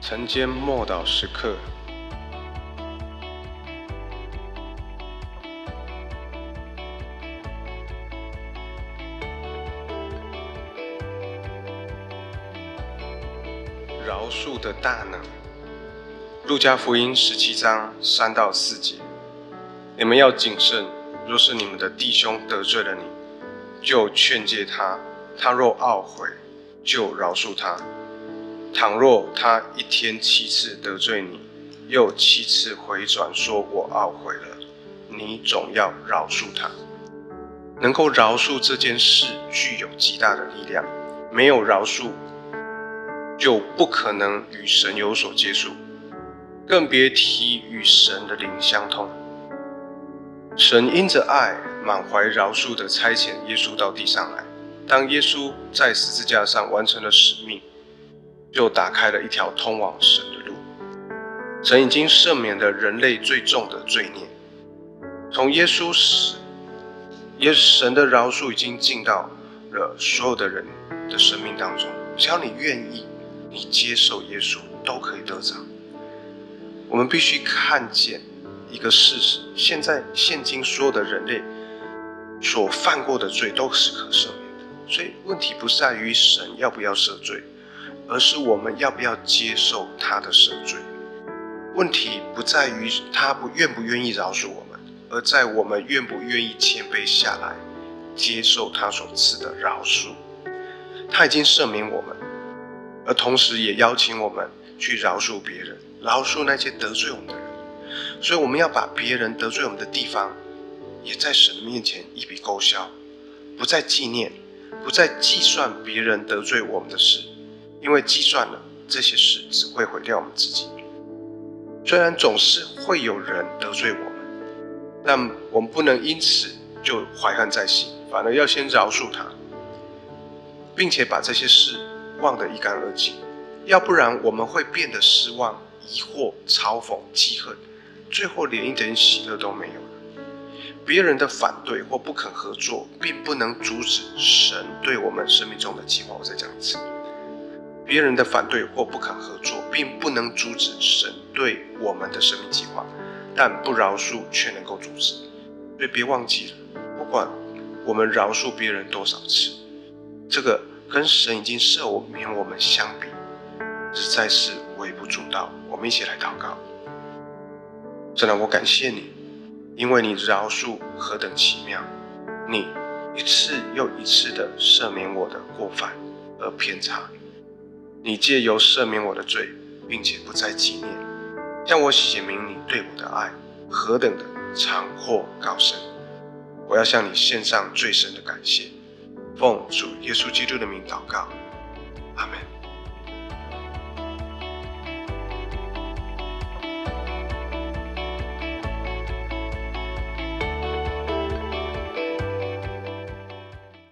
晨间默祷时刻，饶恕的大能。路加福音十七章三到四节：你们要谨慎，若是你们的弟兄得罪了你，就劝诫他；他若懊悔，就饶恕他。倘若他一天七次得罪你，又七次回转说我懊悔了，你总要饶恕他。能够饶恕这件事具有极大的力量，没有饶恕，就不可能与神有所接触，更别提与神的灵相通。神因着爱，满怀饶恕的差遣耶稣到地上来。当耶稣在十字架上完成了使命。就打开了一条通往神的路。神已经赦免了人类最重的罪孽。从耶稣死，耶神的饶恕已经进到了所有的人的生命当中。只要你愿意，你接受耶稣，都可以得着。我们必须看见一个事实：现在现今所有的人类所犯过的罪都是可赦免的。所以问题不在于神要不要赦罪。而是我们要不要接受他的赦罪？问题不在于他不愿不愿意饶恕我们，而在我们愿不愿意谦卑下来，接受他所赐的饶恕。他已经赦免我们，而同时也邀请我们去饶恕别人，饶恕那些得罪我们的人。所以我们要把别人得罪我们的地方，也在神的面前一笔勾销，不再纪念，不再计算别人得罪我们的事。因为计算了这些事，只会毁掉我们自己。虽然总是会有人得罪我们，但我们不能因此就怀恨在心，反而要先饶恕他，并且把这些事忘得一干二净。要不然，我们会变得失望、疑惑、嘲讽、记恨，最后连一点喜乐都没有了。别人的反对或不肯合作，并不能阻止神对我们生命中的计划。我再讲一次。别人的反对或不肯合作，并不能阻止神对我们的生命计划，但不饶恕却能够阻止。所以别忘记了，不管我们饶恕别人多少次，这个跟神已经赦免我们相比，实在是微不足道。我们一起来祷告。神啊，我感谢你，因为你饶恕何等奇妙，你一次又一次的赦免我的过犯而偏差。你借由赦免我的罪，并且不再纪念，让我写明你对我的爱何等的长阔高深。我要向你献上最深的感谢，奉主耶稣基督的名祷告，阿门。